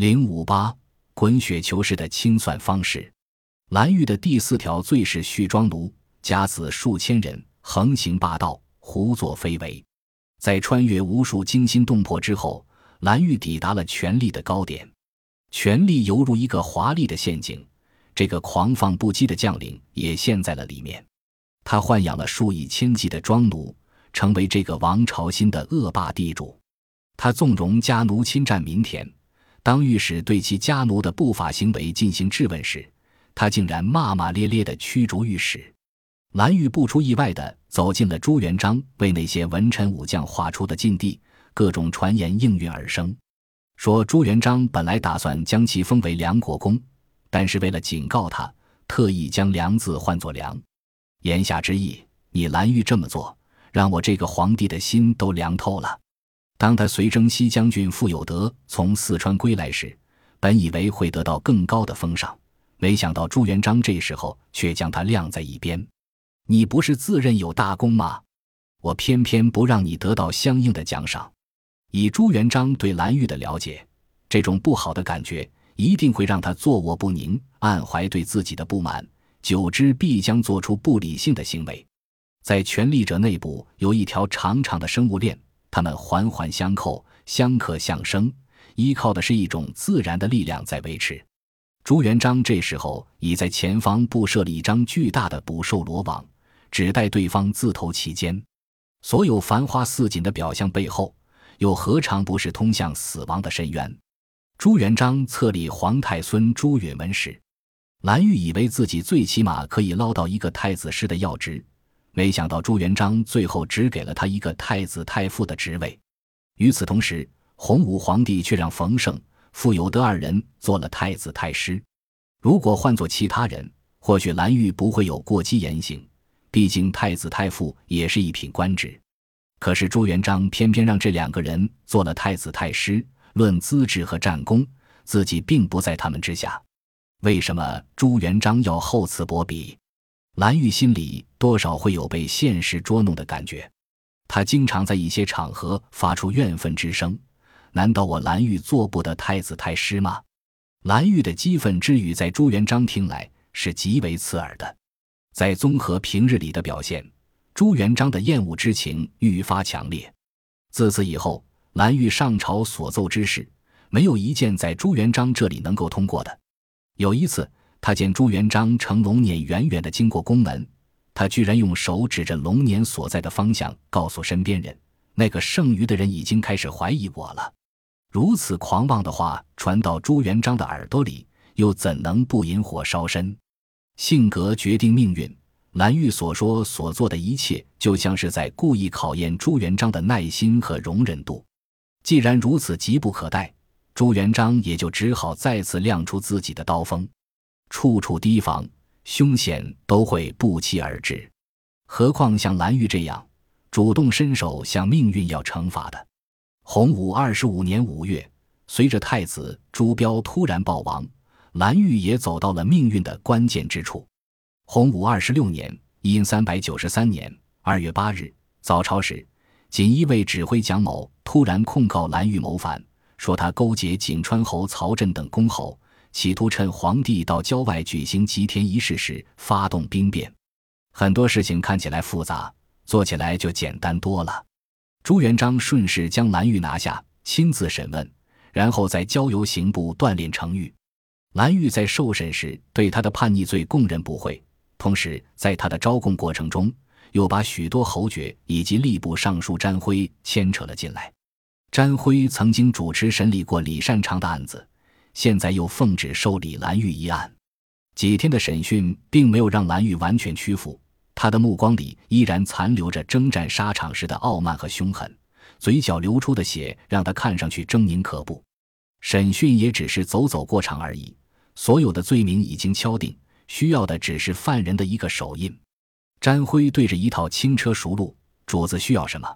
零五八滚雪球式的清算方式。蓝玉的第四条罪是蓄庄奴，甲子数千人，横行霸道，胡作非为。在穿越无数惊心动魄之后，蓝玉抵达了权力的高点。权力犹如一个华丽的陷阱，这个狂放不羁的将领也陷在了里面。他豢养了数以千计的庄奴，成为这个王朝新的恶霸地主。他纵容家奴侵占民田。当御史对其家奴的不法行为进行质问时，他竟然骂骂咧咧地驱逐御史。蓝玉不出意外地走进了朱元璋为那些文臣武将画出的禁地，各种传言应运而生，说朱元璋本来打算将其封为梁国公，但是为了警告他，特意将“梁”字换作“梁”。言下之意，你蓝玉这么做，让我这个皇帝的心都凉透了。当他随征西将军傅有德从四川归来时，本以为会得到更高的封赏，没想到朱元璋这时候却将他晾在一边。你不是自认有大功吗？我偏偏不让你得到相应的奖赏。以朱元璋对蓝玉的了解，这种不好的感觉一定会让他坐卧不宁，暗怀对自己的不满，久之必将做出不理性的行为。在权力者内部有一条长长的生物链。他们环环相扣，相克相生，依靠的是一种自然的力量在维持。朱元璋这时候已在前方布设了一张巨大的捕兽罗网，只待对方自投其间。所有繁花似锦的表象背后，又何尝不是通向死亡的深渊？朱元璋册立皇太孙朱允炆时，蓝玉以为自己最起码可以捞到一个太子师的要职。没想到朱元璋最后只给了他一个太子太傅的职位。与此同时，洪武皇帝却让冯胜、傅有德二人做了太子太师。如果换做其他人，或许蓝玉不会有过激言行，毕竟太子太傅也是一品官职。可是朱元璋偏偏让这两个人做了太子太师，论资质和战功，自己并不在他们之下。为什么朱元璋要厚此薄彼？蓝玉心里多少会有被现实捉弄的感觉，他经常在一些场合发出怨愤之声。难道我蓝玉做不得太子太师吗？蓝玉的激愤之语在朱元璋听来是极为刺耳的。在综合平日里的表现，朱元璋的厌恶之情愈发强烈。自此以后，蓝玉上朝所奏之事，没有一件在朱元璋这里能够通过的。有一次。他见朱元璋乘龙辇远远的经过宫门，他居然用手指着龙辇所在的方向，告诉身边人：“那个剩余的人已经开始怀疑我了。”如此狂妄的话传到朱元璋的耳朵里，又怎能不引火烧身？性格决定命运，蓝玉所说所做的一切，就像是在故意考验朱元璋的耐心和容忍度。既然如此急不可待，朱元璋也就只好再次亮出自己的刀锋。处处提防，凶险都会不期而至。何况像蓝玉这样主动伸手向命运要惩罚的？洪武二十五年五月，随着太子朱标突然暴亡，蓝玉也走到了命运的关键之处。洪武二十六年（殷三百九十三年）二月八日早朝时，锦衣卫指挥蒋某突然控告蓝玉谋反，说他勾结景川侯曹振等公侯。企图趁皇帝到郊外举行祭田仪式时发动兵变，很多事情看起来复杂，做起来就简单多了。朱元璋顺势将蓝玉拿下，亲自审问，然后再交由刑部锻炼成狱。蓝玉在受审时对他的叛逆罪供认不讳，同时在他的招供过程中又把许多侯爵以及吏部尚书詹辉牵扯了进来。詹辉曾经主持审理过李善长的案子。现在又奉旨受理蓝玉一案，几天的审讯并没有让蓝玉完全屈服，他的目光里依然残留着征战沙场时的傲慢和凶狠，嘴角流出的血让他看上去狰狞可怖。审讯也只是走走过场而已，所有的罪名已经敲定，需要的只是犯人的一个手印。詹辉对着一套轻车熟路，主子需要什么，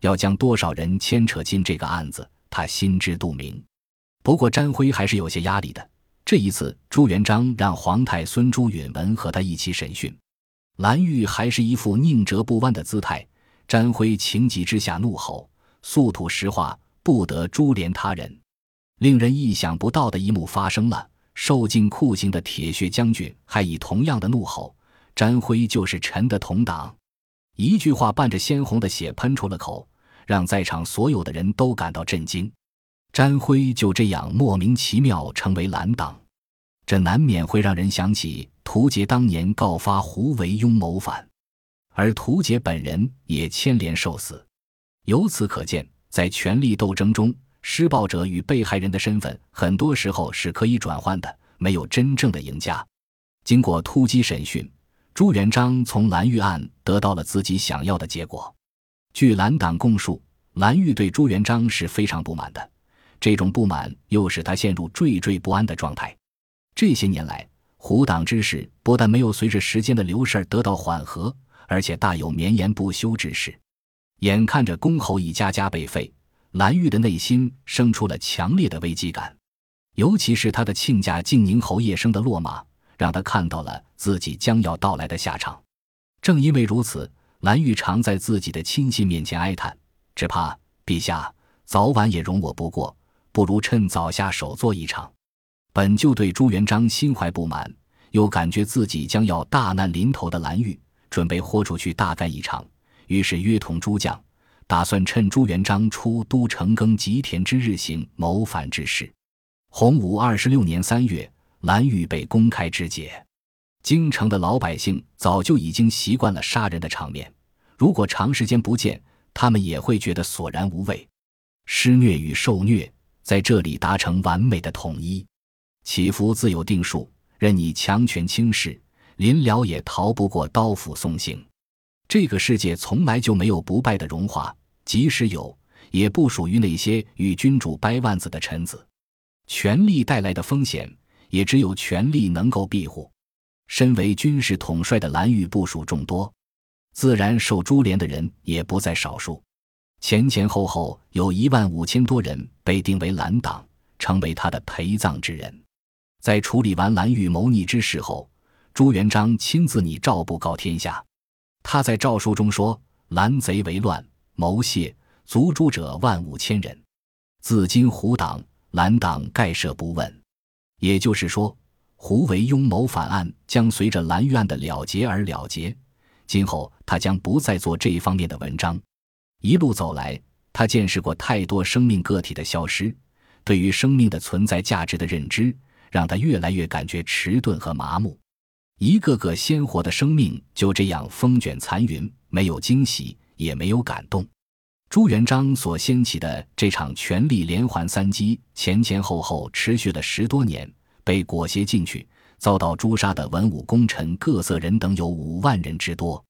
要将多少人牵扯进这个案子，他心知肚明。不过，詹辉还是有些压力的。这一次，朱元璋让皇太孙朱允文和他一起审讯，蓝玉还是一副宁折不弯的姿态。詹辉情急之下怒吼：“速吐实话，不得株连他人。”令人意想不到的一幕发生了：受尽酷刑的铁血将军还以同样的怒吼：“詹辉就是臣的同党。”一句话伴着鲜红的血喷出了口，让在场所有的人都感到震惊。詹辉就这样莫名其妙成为蓝党，这难免会让人想起屠杰当年告发胡惟庸谋反，而屠杰本人也牵连受死。由此可见，在权力斗争中，施暴者与被害人的身份很多时候是可以转换的，没有真正的赢家。经过突击审讯，朱元璋从蓝玉案得到了自己想要的结果。据蓝党供述，蓝玉对朱元璋是非常不满的。这种不满又使他陷入惴惴不安的状态。这些年来，胡党之事不但没有随着时间的流逝而得到缓和，而且大有绵延不休之势。眼看着公侯一家家被废，蓝玉的内心生出了强烈的危机感。尤其是他的亲家晋宁侯叶生的落马，让他看到了自己将要到来的下场。正因为如此，蓝玉常在自己的亲信面前哀叹：“只怕陛下早晚也容我不过。”不如趁早下手做一场。本就对朱元璋心怀不满，又感觉自己将要大难临头的蓝玉，准备豁出去大干一场。于是约同诸将，打算趁朱元璋出都城耕吉田之日行谋反之事。洪武二十六年三月，蓝玉被公开肢解。京城的老百姓早就已经习惯了杀人的场面，如果长时间不见，他们也会觉得索然无味。施虐与受虐。在这里达成完美的统一，起伏自有定数，任你强权轻视，临了也逃不过刀斧送行。这个世界从来就没有不败的荣华，即使有，也不属于那些与君主掰腕子的臣子。权力带来的风险，也只有权力能够庇护。身为军事统帅的蓝玉部属众多，自然受株连的人也不在少数。前前后后有一万五千多人被定为蓝党，成为他的陪葬之人。在处理完蓝玉谋逆之事后，朱元璋亲自拟诏布告天下。他在诏书中说：“蓝贼为乱，谋泄，族诛者万五千人。自今胡党、蓝党概赦不问。”也就是说，胡惟庸谋反案将随着蓝玉案的了结而了结，今后他将不再做这一方面的文章。一路走来，他见识过太多生命个体的消失，对于生命的存在价值的认知，让他越来越感觉迟钝和麻木。一个个鲜活的生命就这样风卷残云，没有惊喜，也没有感动。朱元璋所掀起的这场权力连环三击，前前后后持续了十多年，被裹挟进去，遭到诛杀的文武功臣、各色人等有五万人之多。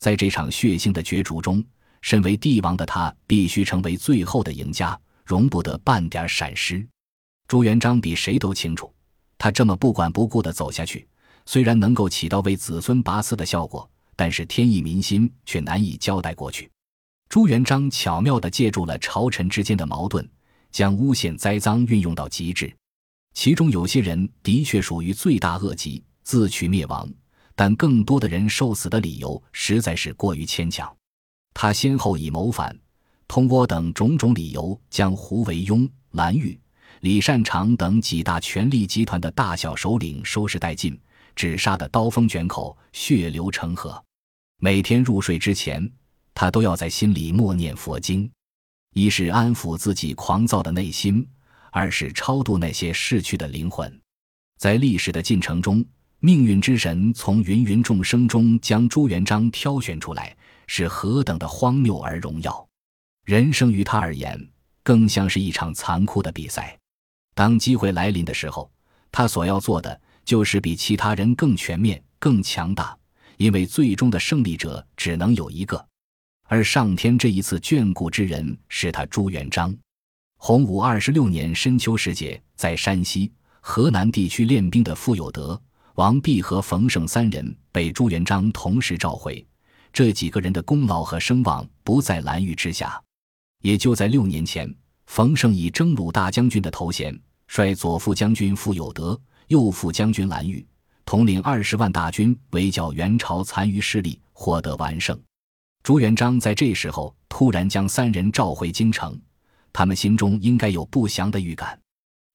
在这场血腥的角逐中，身为帝王的他，必须成为最后的赢家，容不得半点闪失。朱元璋比谁都清楚，他这么不管不顾的走下去，虽然能够起到为子孙拔丝的效果，但是天意民心却难以交代过去。朱元璋巧妙地借助了朝臣之间的矛盾，将诬陷栽赃运用到极致。其中有些人的确属于罪大恶极，自取灭亡，但更多的人受死的理由实在是过于牵强。他先后以谋反、通倭等种种理由，将胡惟庸、蓝玉、李善长等几大权力集团的大小首领收拾殆尽，只杀得刀锋卷口、血流成河。每天入睡之前，他都要在心里默念佛经，一是安抚自己狂躁的内心，二是超度那些逝去的灵魂。在历史的进程中，命运之神从芸芸众生中将朱元璋挑选出来。是何等的荒谬而荣耀！人生于他而言，更像是一场残酷的比赛。当机会来临的时候，他所要做的就是比其他人更全面、更强大，因为最终的胜利者只能有一个。而上天这一次眷顾之人是他朱元璋。洪武二十六年深秋时节，在山西、河南地区练兵的傅有德、王弼和冯胜三人被朱元璋同时召回。这几个人的功劳和声望不在蓝玉之下。也就在六年前，冯胜以征虏大将军的头衔，率左副将军傅有德、右副将军蓝玉，统领二十万大军围剿元朝残余势力，获得完胜。朱元璋在这时候突然将三人召回京城，他们心中应该有不祥的预感。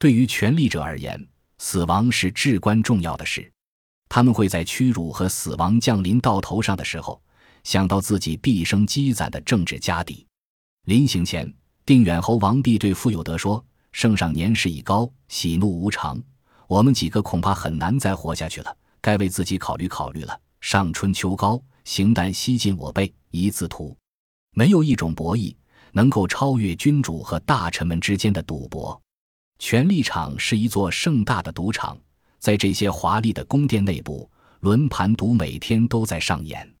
对于权力者而言，死亡是至关重要的事。他们会在屈辱和死亡降临到头上的时候，想到自己毕生积攒的政治家底。临行前，定远侯王弼对傅有德说：“圣上年事已高，喜怒无常，我们几个恐怕很难再活下去了，该为自己考虑考虑了。上春秋高，行旦西进我辈，一字图。没有一种博弈能够超越君主和大臣们之间的赌博。权力场是一座盛大的赌场。”在这些华丽的宫殿内部，轮盘赌每天都在上演。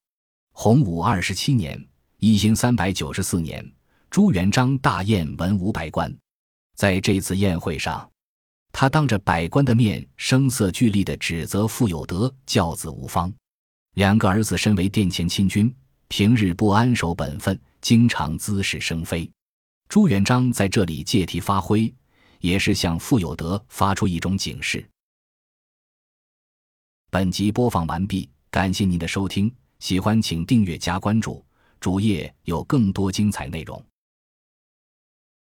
洪武二十七年（一千三百九十四年），朱元璋大宴文武百官。在这次宴会上，他当着百官的面，声色俱厉地指责傅有德教子无方。两个儿子身为殿前亲军，平日不安守本分，经常滋事生非。朱元璋在这里借题发挥，也是向傅有德发出一种警示。本集播放完毕，感谢您的收听，喜欢请订阅加关注，主页有更多精彩内容。